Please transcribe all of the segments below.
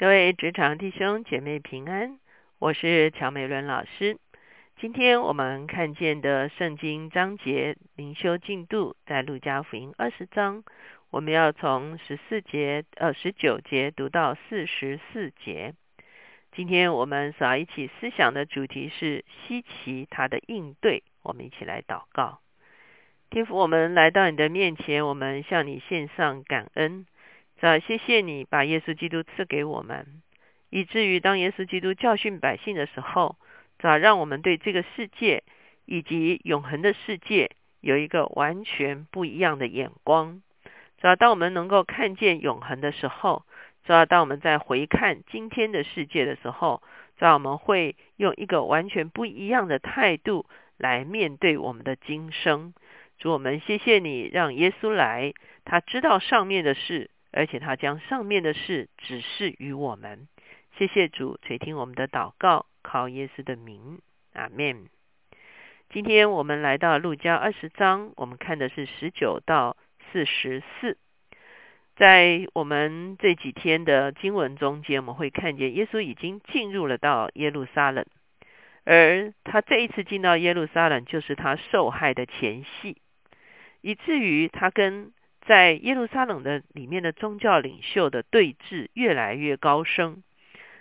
各位职场弟兄姐妹平安，我是乔美伦老师。今天我们看见的圣经章节灵修进度在路加福音二十章，我们要从十四节呃十九节读到四十四节。今天我们所要一起思想的主题是稀奇他的应对，我们一起来祷告。天父，我们来到你的面前，我们向你献上感恩。啊，谢谢你把耶稣基督赐给我们，以至于当耶稣基督教训百姓的时候，啊，让我们对这个世界以及永恒的世界有一个完全不一样的眼光。啊，当我们能够看见永恒的时候，啊，当我们在回看今天的世界的时候，啊，我们会用一个完全不一样的态度来面对我们的今生。主，我们谢谢你让耶稣来，他知道上面的事。而且他将上面的事指示于我们，谢谢主垂听我们的祷告，靠耶稣的名，阿门。今天我们来到路加二十章，我们看的是十九到四十四。在我们这几天的经文中间，我们会看见耶稣已经进入了到耶路撒冷，而他这一次进到耶路撒冷，就是他受害的前夕，以至于他跟。在耶路撒冷的里面的宗教领袖的对峙越来越高升，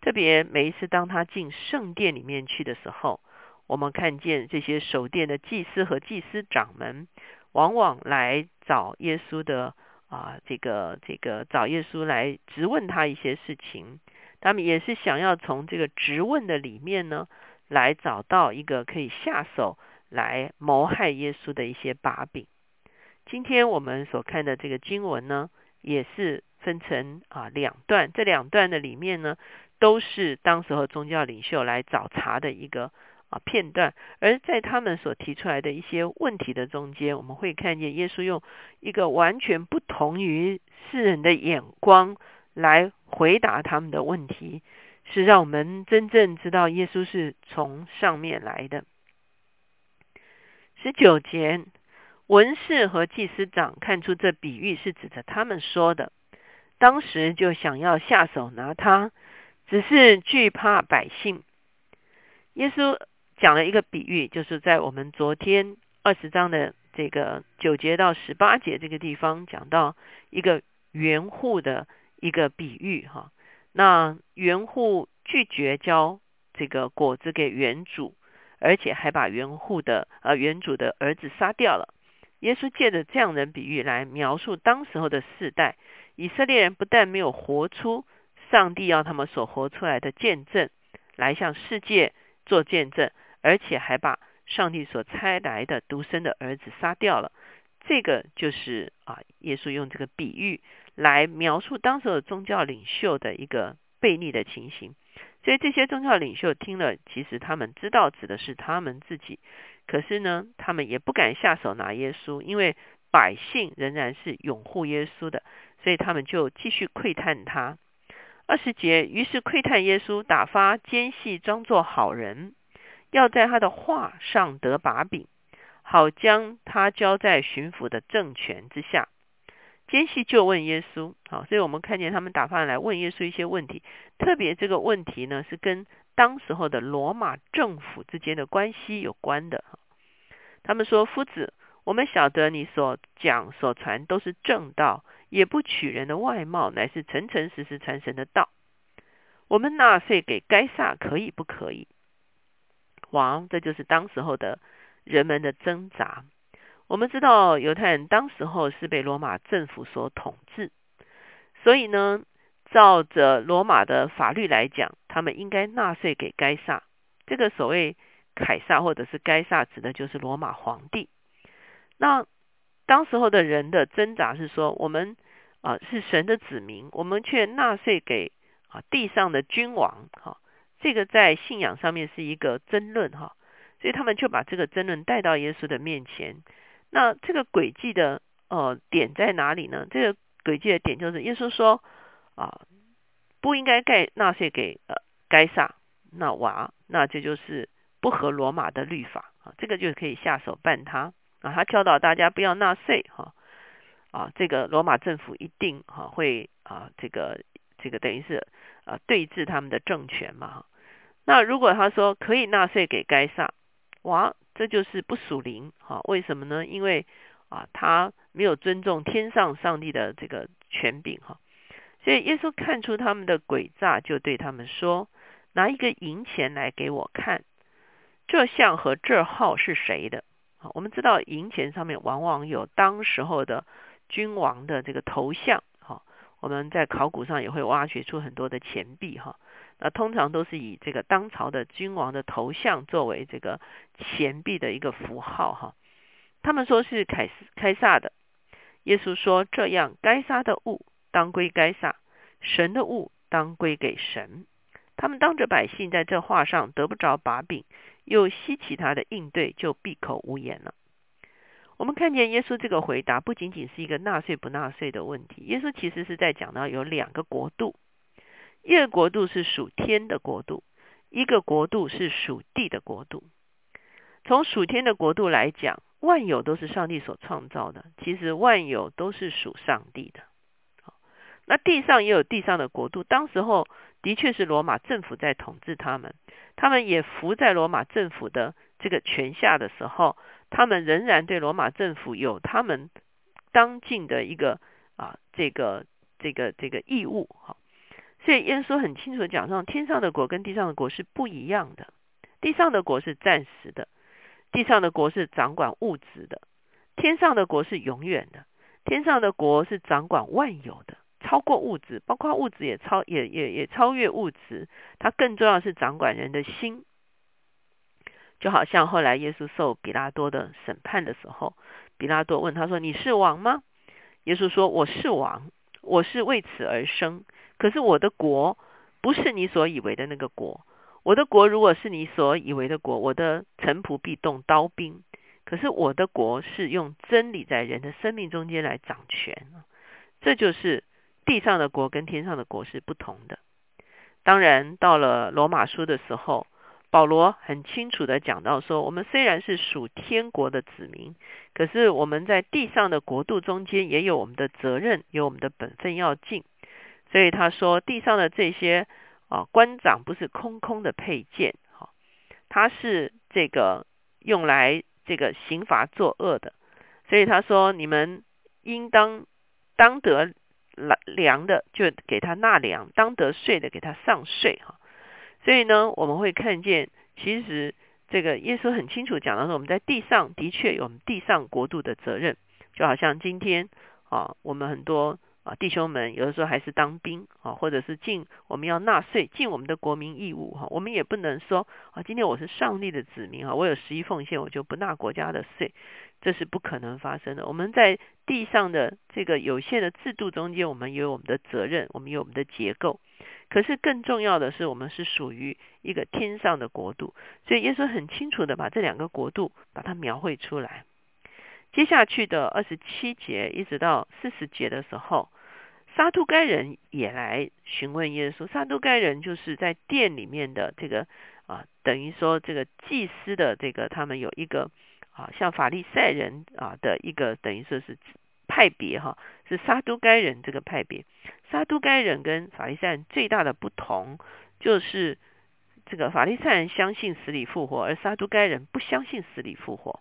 特别每一次当他进圣殿里面去的时候，我们看见这些守殿的祭司和祭司长们，往往来找耶稣的啊，这个这个找耶稣来质问他一些事情，他们也是想要从这个质问的里面呢，来找到一个可以下手来谋害耶稣的一些把柄。今天我们所看的这个经文呢，也是分成啊两段。这两段的里面呢，都是当时候宗教领袖来找茬的一个啊片段。而在他们所提出来的一些问题的中间，我们会看见耶稣用一个完全不同于世人的眼光来回答他们的问题，是让我们真正知道耶稣是从上面来的。十九节。文士和祭司长看出这比喻是指着他们说的，当时就想要下手拿他，只是惧怕百姓。耶稣讲了一个比喻，就是在我们昨天二十章的这个九节到十八节这个地方讲到一个园户的一个比喻哈。那园户拒绝交这个果子给园主，而且还把园户的呃园主的儿子杀掉了。耶稣借着这样的比喻来描述当时候的世代，以色列人不但没有活出上帝要他们所活出来的见证，来向世界做见证，而且还把上帝所差来的独生的儿子杀掉了。这个就是啊，耶稣用这个比喻来描述当时的宗教领袖的一个悖逆的情形。所以这些宗教领袖听了，其实他们知道指的是他们自己。可是呢，他们也不敢下手拿耶稣，因为百姓仍然是拥护耶稣的，所以他们就继续窥探他。二十节，于是窥探耶稣，打发奸细装作好人，要在他的话上得把柄，好将他交在巡抚的政权之下。奸细就问耶稣，好，所以我们看见他们打发来问耶稣一些问题，特别这个问题呢是跟当时候的罗马政府之间的关系有关的。他们说：“夫子，我们晓得你所讲所传都是正道，也不取人的外貌，乃是诚诚实实传神的道。我们纳税给该撒可以不可以？”王，这就是当时候的人们的挣扎。我们知道犹太人当时候是被罗马政府所统治，所以呢，照着罗马的法律来讲，他们应该纳税给该萨。这个所谓。凯撒或者是该萨指的就是罗马皇帝。那当时候的人的挣扎是说，我们啊是神的子民，我们却纳税给啊地上的君王，哈，这个在信仰上面是一个争论，哈，所以他们就把这个争论带到耶稣的面前。那这个诡计的呃点在哪里呢？这个诡计的点就是耶稣说啊不应该盖纳税给呃该撒，那哇，那这就是。不合罗马的律法啊，这个就可以下手办他啊。他教导大家不要纳税哈啊，这个罗马政府一定哈会啊这个这个等于是啊对峙他们的政权嘛。那如果他说可以纳税给该撒，哇，这就是不属灵哈？为什么呢？因为啊，他没有尊重天上上帝的这个权柄哈。所以耶稣看出他们的诡诈，就对他们说：“拿一个银钱来给我看，这像和这号是谁的？”好，我们知道银钱上面往往有当时候的君王的这个头像。哈，我们在考古上也会挖掘出很多的钱币。哈。那通常都是以这个当朝的君王的头像作为这个钱币的一个符号哈。他们说是凯斯凯撒的，耶稣说这样该杀的物当归该撒，神的物当归给神。他们当着百姓在这话上得不着把柄，又吸取他的应对，就闭口无言了。我们看见耶稣这个回答不仅仅是一个纳税不纳税的问题，耶稣其实是在讲到有两个国度。一个国度是属天的国度，一个国度是属地的国度。从属天的国度来讲，万有都是上帝所创造的，其实万有都是属上帝的。那地上也有地上的国度，当时候的确是罗马政府在统治他们，他们也服在罗马政府的这个权下的时候，他们仍然对罗马政府有他们当尽的一个啊这个这个这个义务哈。所以耶稣很清楚的讲，上天上的国跟地上的国是不一样的。地上的国是暂时的，地上的国是掌管物质的；天上的国是永远的，天上的国是掌管万有的，超过物质，包括物质也超也也也超越物质。它更重要是掌管人的心。就好像后来耶稣受比拉多的审判的时候，比拉多问他说：“你是王吗？”耶稣说：“我是王，我是为此而生。”可是我的国不是你所以为的那个国，我的国如果是你所以为的国，我的臣仆必动刀兵。可是我的国是用真理在人的生命中间来掌权，这就是地上的国跟天上的国是不同的。当然，到了罗马书的时候，保罗很清楚的讲到说，我们虽然是属天国的子民，可是我们在地上的国度中间也有我们的责任，有我们的本分要尽。所以他说，地上的这些啊官长不是空空的配件，哈，他是这个用来这个刑罚作恶的。所以他说，你们应当当得粮的，就给他纳粮；当得税的，给他上税，哈。所以呢，我们会看见，其实这个耶稣很清楚讲到说，我们在地上的确有我们地上国度的责任，就好像今天啊，我们很多。弟兄们，有的时候还是当兵啊，或者是尽我们要纳税，尽我们的国民义务哈。我们也不能说啊，今天我是上帝的子民啊，我有十一奉献，我就不纳国家的税，这是不可能发生的。我们在地上的这个有限的制度中间，我们有我们的责任，我们有我们的结构。可是更重要的是，我们是属于一个天上的国度，所以耶稣很清楚的把这两个国度把它描绘出来。接下去的二十七节一直到四十节的时候，撒都该人也来询问耶稣。撒都该人就是在殿里面的这个啊，等于说这个祭司的这个他们有一个啊，像法利赛人啊的一个等于说是派别哈，是撒都该人这个派别。撒都该人跟法利赛人最大的不同就是这个法利赛人相信死里复活，而撒都该人不相信死里复活。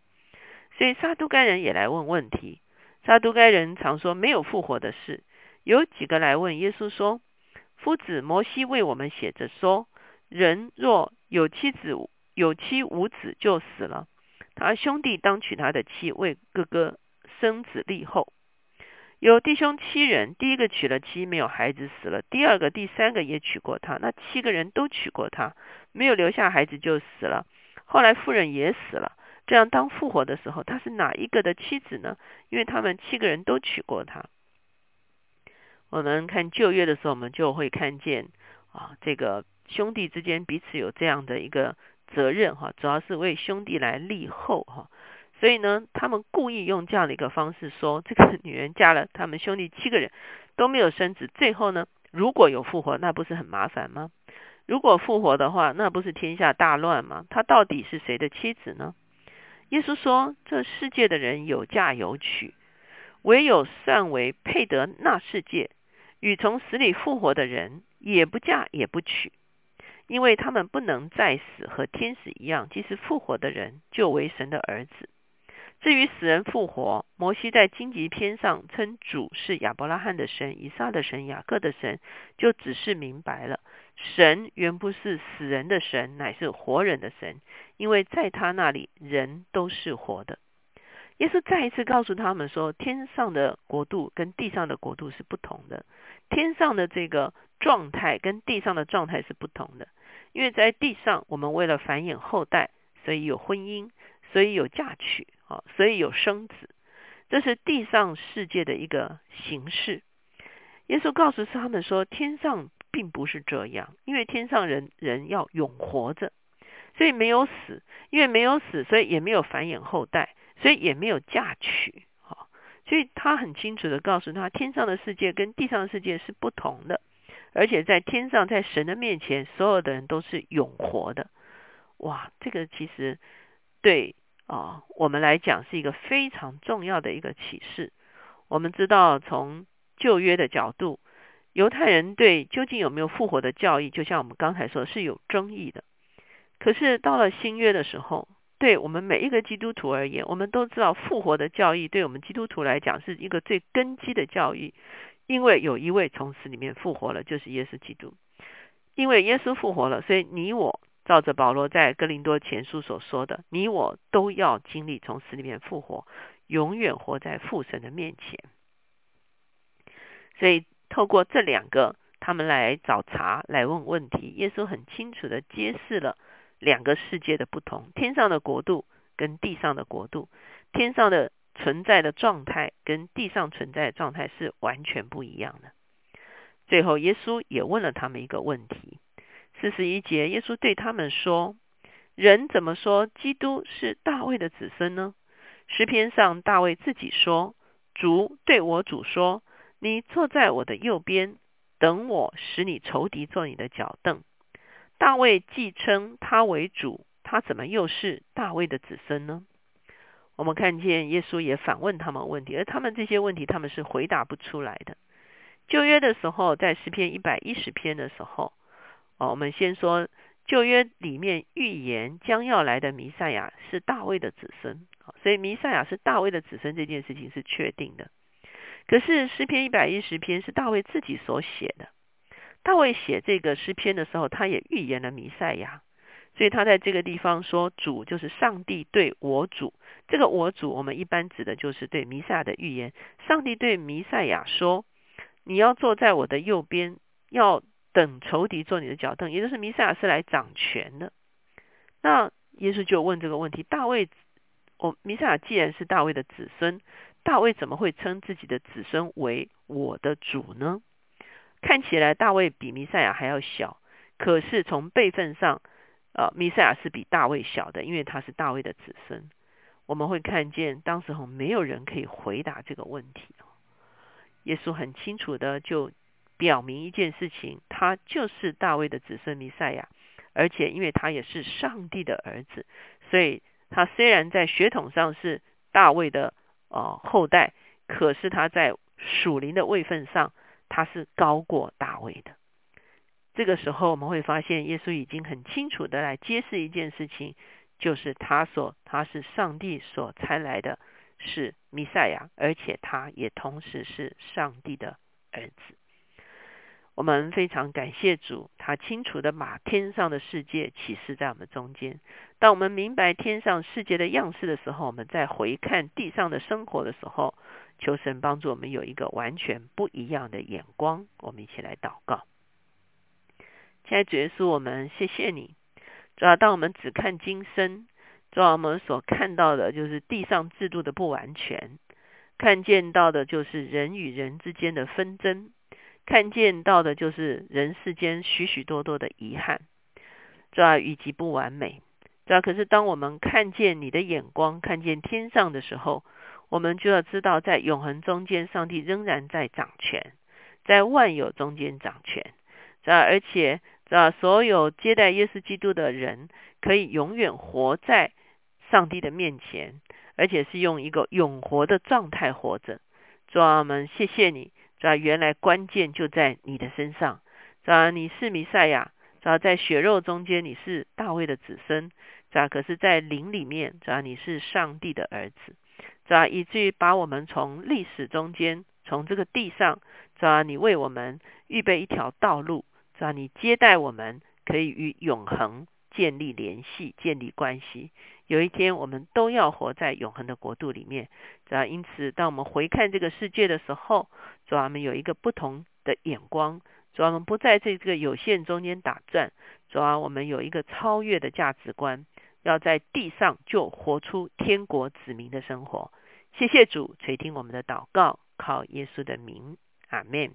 所以撒都该人也来问问题。撒都该人常说没有复活的事。有几个来问耶稣说：“夫子摩西为我们写着说，人若有妻子有妻无子就死了，他兄弟当娶他的妻为哥哥生子立后。有弟兄七人，第一个娶了妻没有孩子死了，第二个、第三个也娶过他，那七个人都娶过他，没有留下孩子就死了。后来妇人也死了。”这样，当复活的时候，他是哪一个的妻子呢？因为他们七个人都娶过她。我们看旧约的时候，我们就会看见啊，这个兄弟之间彼此有这样的一个责任哈，主要是为兄弟来立后哈。所以呢，他们故意用这样的一个方式说，这个女人嫁了他们兄弟七个人都没有生子，最后呢，如果有复活，那不是很麻烦吗？如果复活的话，那不是天下大乱吗？他到底是谁的妻子呢？耶稣说：“这世界的人有嫁有娶，唯有算为配得那世界与从死里复活的人也不嫁也不娶，因为他们不能再死，和天使一样，即使复活的人就为神的儿子。至于死人复活，摩西在荆棘篇上称主是亚伯拉罕的神、以撒的神、雅各的神，就只是明白了，神原不是死人的神，乃是活人的神，因为在他那里人都是活的。耶稣再一次告诉他们说，天上的国度跟地上的国度是不同的，天上的这个状态跟地上的状态是不同的，因为在地上我们为了繁衍后代，所以有婚姻，所以有嫁娶。啊，所以有生子，这是地上世界的一个形式。耶稣告诉他们说，天上并不是这样，因为天上人人要永活着，所以没有死，因为没有死，所以也没有繁衍后代，所以也没有嫁娶。好，所以他很清楚的告诉他，天上的世界跟地上的世界是不同的，而且在天上，在神的面前，所有的人都是永活的。哇，这个其实对。啊，我们来讲是一个非常重要的一个启示。我们知道，从旧约的角度，犹太人对究竟有没有复活的教义，就像我们刚才说是有争议的。可是到了新约的时候，对我们每一个基督徒而言，我们都知道复活的教义对我们基督徒来讲是一个最根基的教义，因为有一位从死里面复活了，就是耶稣基督。因为耶稣复活了，所以你我。照着保罗在哥林多前书所说的，你我都要经历从死里面复活，永远活在父神的面前。所以透过这两个，他们来找茬，来问问题。耶稣很清楚的揭示了两个世界的不同：天上的国度跟地上的国度，天上的存在的状态跟地上存在的状态是完全不一样的。最后，耶稣也问了他们一个问题。四十一节，耶稣对他们说：“人怎么说基督是大卫的子孙呢？诗篇上大卫自己说：‘主对我主说，你坐在我的右边，等我使你仇敌做你的脚凳。’大卫既称他为主，他怎么又是大卫的子孙呢？我们看见耶稣也反问他们问题，而他们这些问题他们是回答不出来的。旧约的时候，在诗篇一百一十篇的时候。哦，我们先说旧约里面预言将要来的弥赛亚是大卫的子孙，所以弥赛亚是大卫的子孙这件事情是确定的。可是诗篇一百一十篇是大卫自己所写的，大卫写这个诗篇的时候，他也预言了弥赛亚，所以他在这个地方说主就是上帝对我主，这个我主我们一般指的就是对弥赛亚的预言。上帝对弥赛亚说：“你要坐在我的右边，要。”等仇敌做你的脚凳，也就是弥赛亚是来掌权的。那耶稣就问这个问题：大卫，我弥赛亚既然是大卫的子孙，大卫怎么会称自己的子孙为我的主呢？看起来大卫比弥赛亚还要小，可是从辈分上，呃，弥赛亚是比大卫小的，因为他是大卫的子孙。我们会看见，当时候没有人可以回答这个问题。耶稣很清楚的就。表明一件事情，他就是大卫的子孙弥赛亚，而且因为他也是上帝的儿子，所以他虽然在血统上是大卫的呃后代，可是他在属灵的位分上，他是高过大卫的。这个时候我们会发现，耶稣已经很清楚的来揭示一件事情，就是他所他是上帝所差来的是弥赛亚，而且他也同时是上帝的儿子。我们非常感谢主，他清楚的把天上的世界启示在我们中间。当我们明白天上世界的样式的时候，我们再回看地上的生活的时候，求神帮助我们有一个完全不一样的眼光。我们一起来祷告。亲爱的主耶稣，我们谢谢你。主要当我们只看今生，主要我们所看到的就是地上制度的不完全，看见到的就是人与人之间的纷争。看见到的就是人世间许许多多的遗憾，主要以及不完美。主要可是当我们看见你的眼光，看见天上的时候，我们就要知道，在永恒中间，上帝仍然在掌权，在万有中间掌权。这而且，这所有接待耶稣基督的人，可以永远活在上帝的面前，而且是用一个永活的状态活着。主啊，我们谢谢你。主要原来关键就在你的身上，主主啊，你是弥赛亚，主啊，在血肉中间你是大卫的子孙，主啊，可是，在灵里面，主啊，你是上帝的儿子，主啊，以至于把我们从历史中间，从这个地上，主啊，你为我们预备一条道路，主啊，你接待我们，可以与永恒建立联系，建立关系。有一天，我们都要活在永恒的国度里面，主啊，因此，当我们回看这个世界的时候，主啊，我们有一个不同的眼光。主啊，我们不在这个有限中间打转。主啊，我们有一个超越的价值观，要在地上就活出天国子民的生活。谢谢主垂听我们的祷告，靠耶稣的名，阿门。